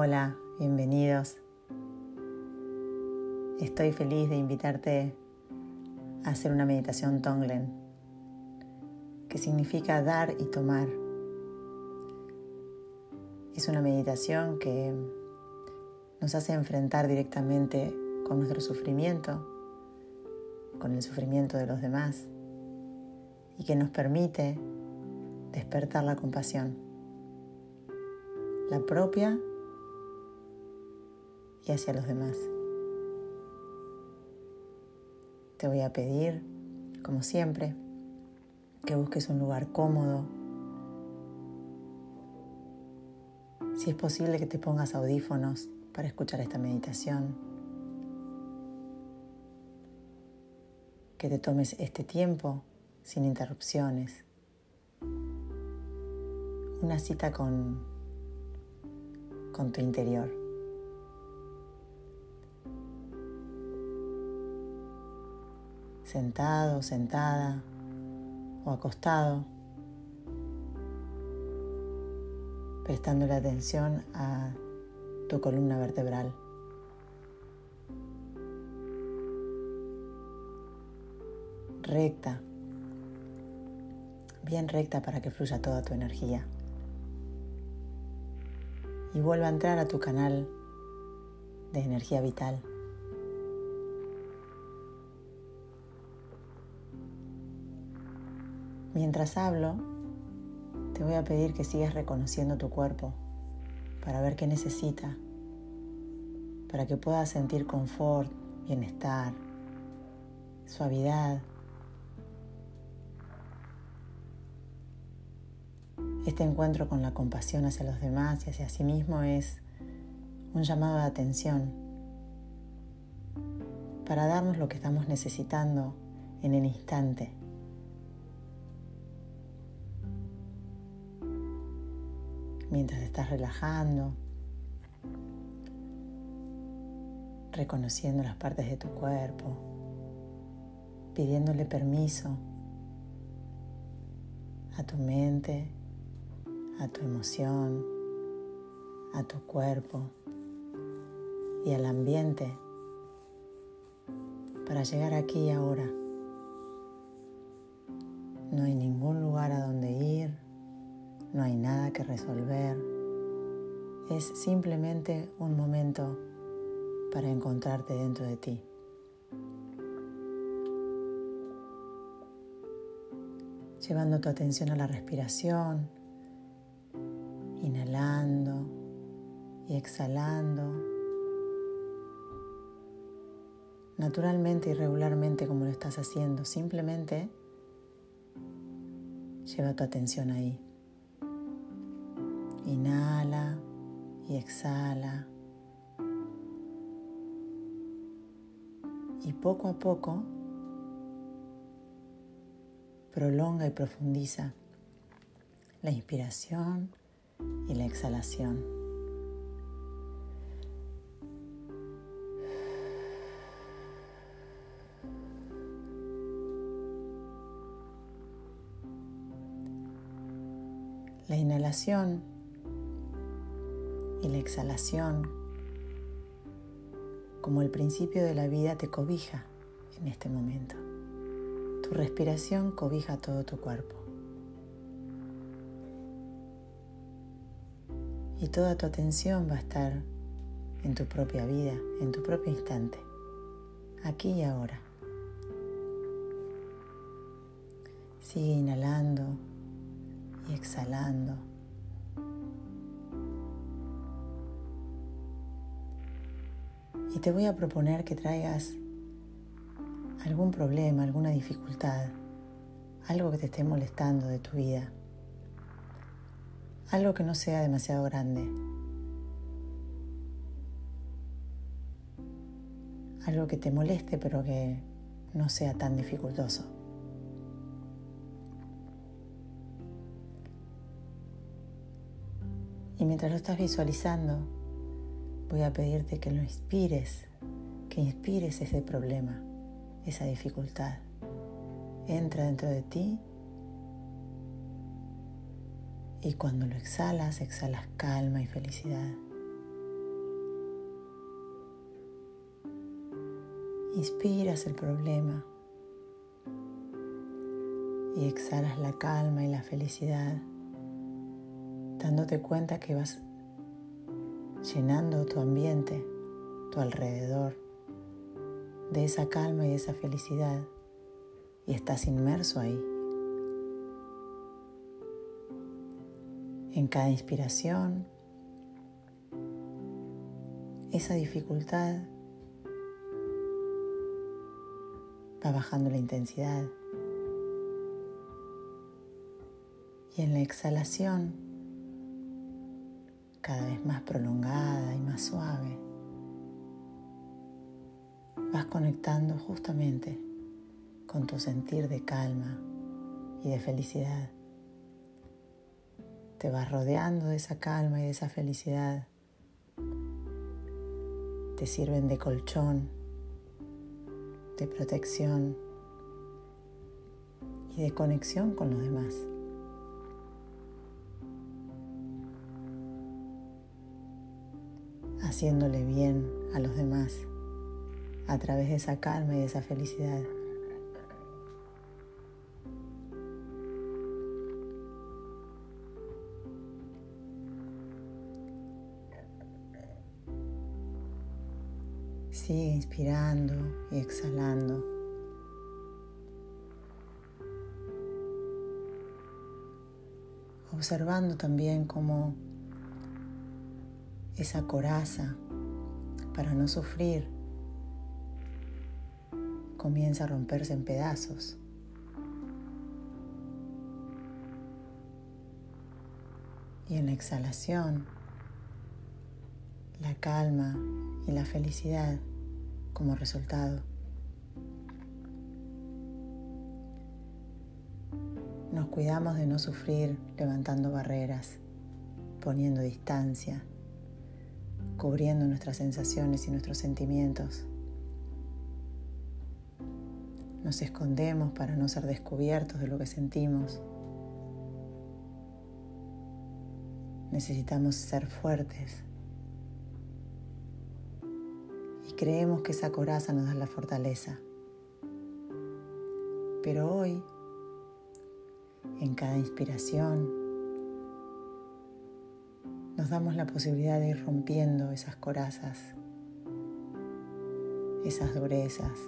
Hola, bienvenidos. Estoy feliz de invitarte a hacer una meditación Tonglen, que significa dar y tomar. Es una meditación que nos hace enfrentar directamente con nuestro sufrimiento, con el sufrimiento de los demás y que nos permite despertar la compasión, la propia y hacia los demás. Te voy a pedir, como siempre, que busques un lugar cómodo. Si es posible que te pongas audífonos para escuchar esta meditación. Que te tomes este tiempo sin interrupciones. Una cita con, con tu interior. Sentado, sentada o acostado, prestando la atención a tu columna vertebral. Recta, bien recta para que fluya toda tu energía. Y vuelva a entrar a tu canal de energía vital. Mientras hablo, te voy a pedir que sigas reconociendo tu cuerpo para ver qué necesita, para que puedas sentir confort, bienestar, suavidad. Este encuentro con la compasión hacia los demás y hacia sí mismo es un llamado de atención para darnos lo que estamos necesitando en el instante. Mientras estás relajando, reconociendo las partes de tu cuerpo, pidiéndole permiso a tu mente, a tu emoción, a tu cuerpo y al ambiente para llegar aquí y ahora. No hay ningún lugar a donde ir no hay nada que resolver, es simplemente un momento para encontrarte dentro de ti. Llevando tu atención a la respiración, inhalando y exhalando, naturalmente y regularmente como lo estás haciendo, simplemente lleva tu atención ahí. Inhala y exhala. Y poco a poco prolonga y profundiza la inspiración y la exhalación. La inhalación la exhalación como el principio de la vida te cobija en este momento. Tu respiración cobija todo tu cuerpo. Y toda tu atención va a estar en tu propia vida, en tu propio instante, aquí y ahora. Sigue inhalando y exhalando Y te voy a proponer que traigas algún problema, alguna dificultad, algo que te esté molestando de tu vida, algo que no sea demasiado grande, algo que te moleste pero que no sea tan dificultoso. Y mientras lo estás visualizando, voy a pedirte que lo inspires, que inspires ese problema, esa dificultad. Entra dentro de ti y cuando lo exhalas, exhalas calma y felicidad. Inspiras el problema y exhalas la calma y la felicidad, dándote cuenta que vas llenando tu ambiente, tu alrededor, de esa calma y esa felicidad y estás inmerso ahí. En cada inspiración, esa dificultad va bajando la intensidad. Y en la exhalación, cada vez más prolongada y más suave, vas conectando justamente con tu sentir de calma y de felicidad. Te vas rodeando de esa calma y de esa felicidad. Te sirven de colchón, de protección y de conexión con los demás. Haciéndole bien a los demás a través de esa calma y de esa felicidad. Sigue inspirando y exhalando. Observando también cómo esa coraza para no sufrir comienza a romperse en pedazos. Y en la exhalación, la calma y la felicidad como resultado. Nos cuidamos de no sufrir levantando barreras, poniendo distancia, cubriendo nuestras sensaciones y nuestros sentimientos. Nos escondemos para no ser descubiertos de lo que sentimos. Necesitamos ser fuertes creemos que esa coraza nos da la fortaleza. Pero hoy, en cada inspiración, nos damos la posibilidad de ir rompiendo esas corazas, esas durezas.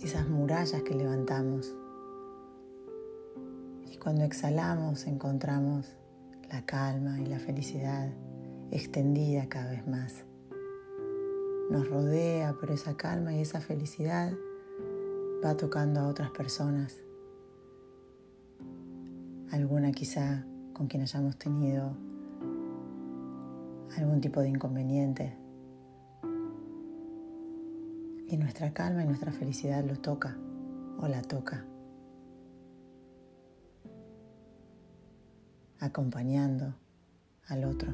esas murallas que levantamos. Y cuando exhalamos encontramos la calma y la felicidad extendida cada vez más. Nos rodea, pero esa calma y esa felicidad va tocando a otras personas. Alguna quizá con quien hayamos tenido algún tipo de inconveniente. Y nuestra calma y nuestra felicidad lo toca o la toca. acompañando al otro,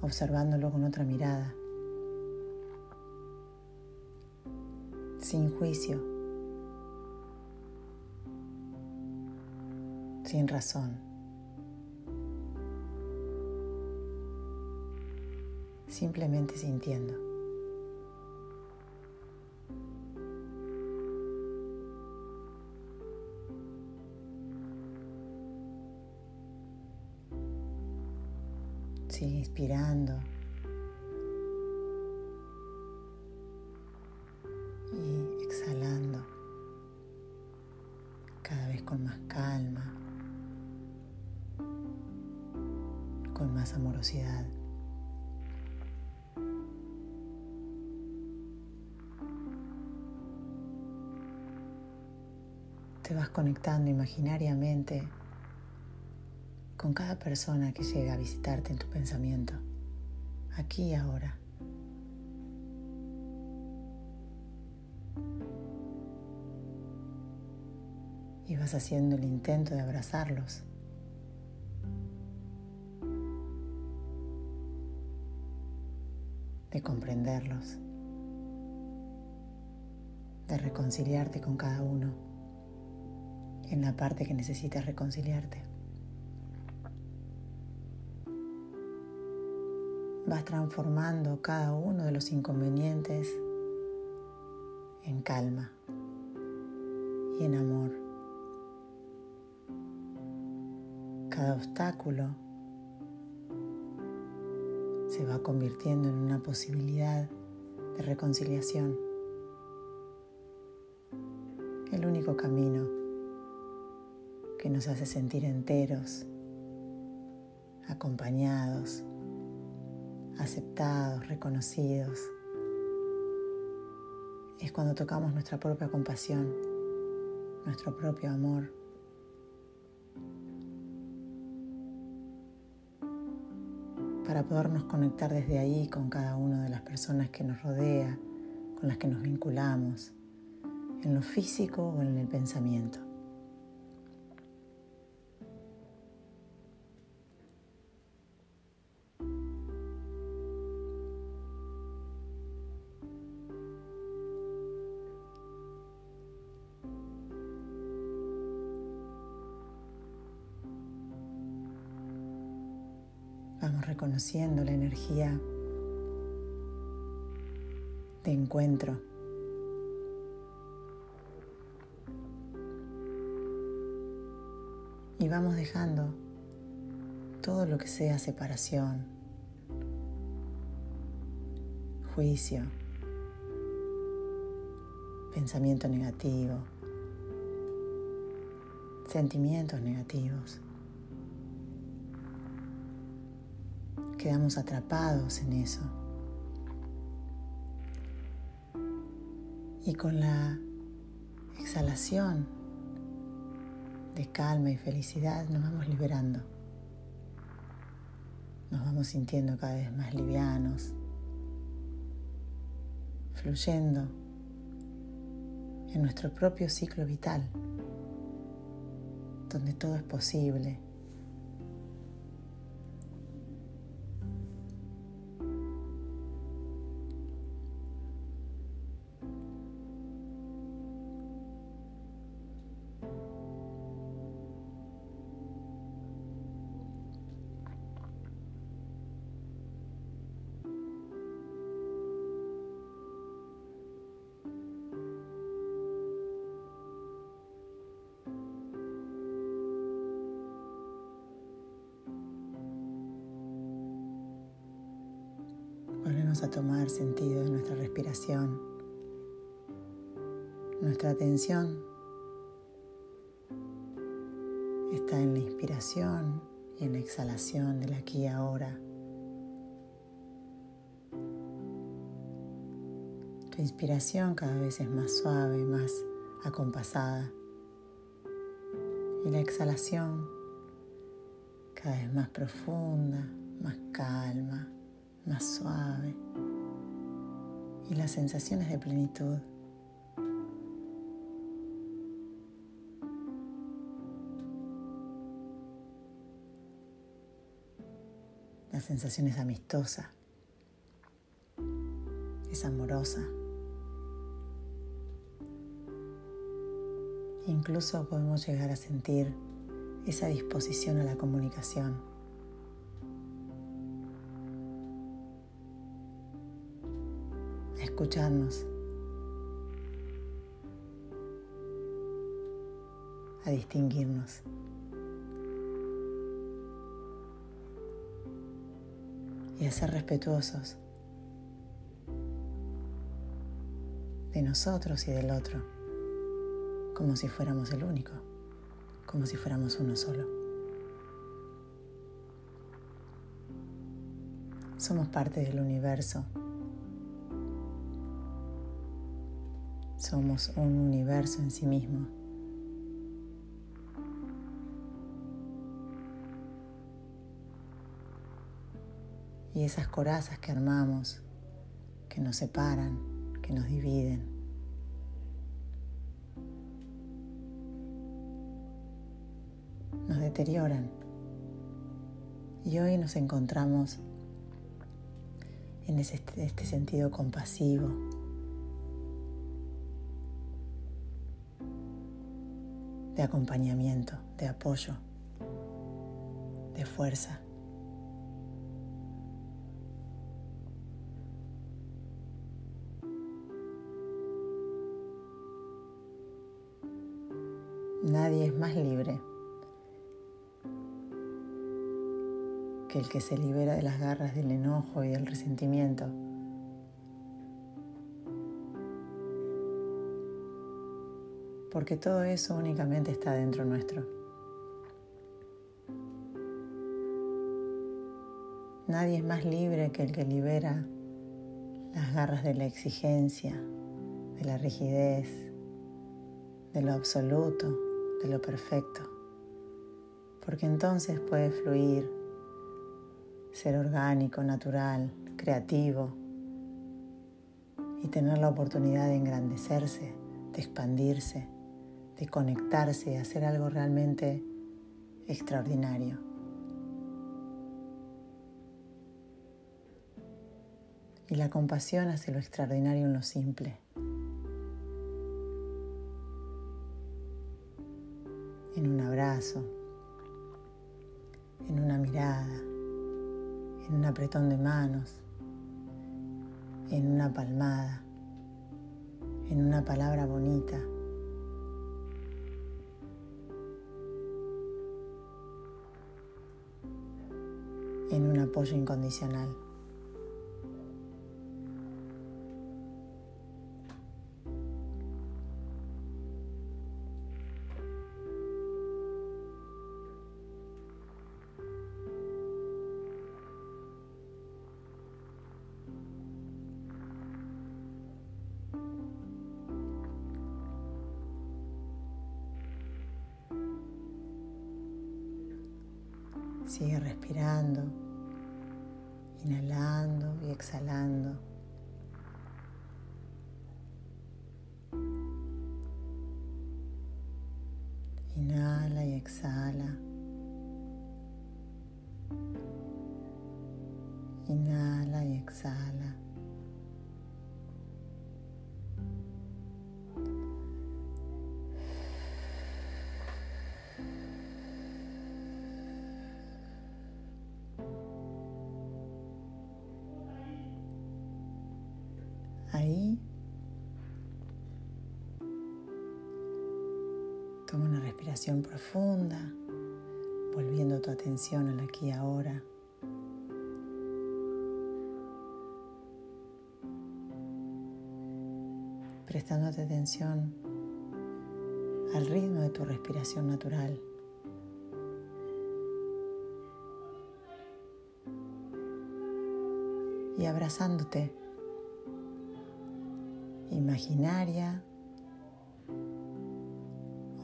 observándolo con otra mirada, sin juicio, sin razón, simplemente sintiendo. Sigue inspirando. Te vas conectando imaginariamente con cada persona que llega a visitarte en tu pensamiento, aquí y ahora. Y vas haciendo el intento de abrazarlos. De comprenderlos, de reconciliarte con cada uno en la parte que necesitas reconciliarte. vas transformando cada uno de los inconvenientes en calma y en amor. Cada obstáculo se va convirtiendo en una posibilidad de reconciliación. El único camino que nos hace sentir enteros, acompañados, aceptados, reconocidos, es cuando tocamos nuestra propia compasión, nuestro propio amor. Para podernos conectar desde ahí con cada una de las personas que nos rodea, con las que nos vinculamos, en lo físico o en el pensamiento. Reconociendo la energía de encuentro. Y vamos dejando todo lo que sea separación, juicio, pensamiento negativo, sentimientos negativos. Quedamos atrapados en eso. Y con la exhalación de calma y felicidad nos vamos liberando. Nos vamos sintiendo cada vez más livianos, fluyendo en nuestro propio ciclo vital, donde todo es posible a tomar sentido de nuestra respiración. Nuestra atención está en la inspiración y en la exhalación del aquí y ahora. Tu inspiración cada vez es más suave, más acompasada. Y la exhalación cada vez más profunda, más calma, más suave y las sensaciones de plenitud. La sensación es amistosa, es amorosa. Incluso podemos llegar a sentir esa disposición a la comunicación. Escucharnos, a distinguirnos. Y a ser respetuosos de nosotros y del otro, como si fuéramos el único, como si fuéramos uno solo. Somos parte del universo Somos un universo en sí mismo. Y esas corazas que armamos, que nos separan, que nos dividen, nos deterioran. Y hoy nos encontramos en este sentido compasivo, de acompañamiento, de apoyo, de fuerza. Nadie es más libre que el que se libera de las garras del enojo y del resentimiento Porque todo eso únicamente está dentro nuestro. Nadie es más libre que el que libera las garras de la exigencia, de la rigidez, de lo absoluto, de lo perfecto. Porque entonces puede fluir ser orgánico, natural, creativo y tener la oportunidad de engrandecerse, de expandirse, de conectarse y hacer algo realmente extraordinario. Y la compasión hace lo extraordinario en lo simple. En un abrazo, en una mirada en un apretón de manos, en una palmada, en una palabra bonita. En un apoyo incondicional. Ahí toma una respiración profunda, volviendo tu atención al aquí y ahora. Prestándote atención al ritmo de tu respiración natural. Y abrazándote imaginaria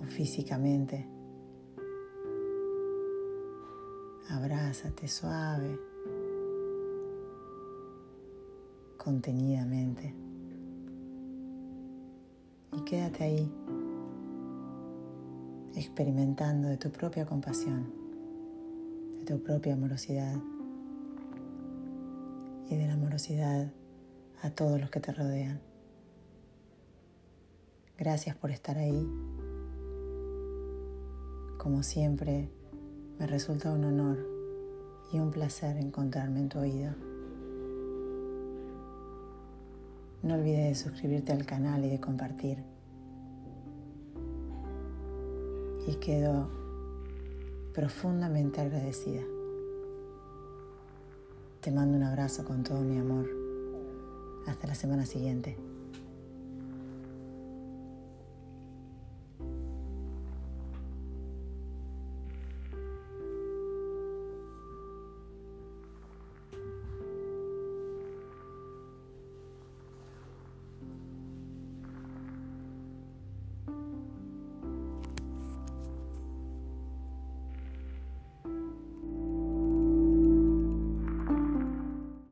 o físicamente. Abrázate suave, contenidamente. Y quédate ahí, experimentando de tu propia compasión, de tu propia amorosidad y de la amorosidad a todos los que te rodean. Gracias por estar ahí. Como siempre, me resulta un honor y un placer encontrarme en tu oído. No olvides de suscribirte al canal y de compartir. Y quedo profundamente agradecida. Te mando un abrazo con todo mi amor. Hasta la semana siguiente.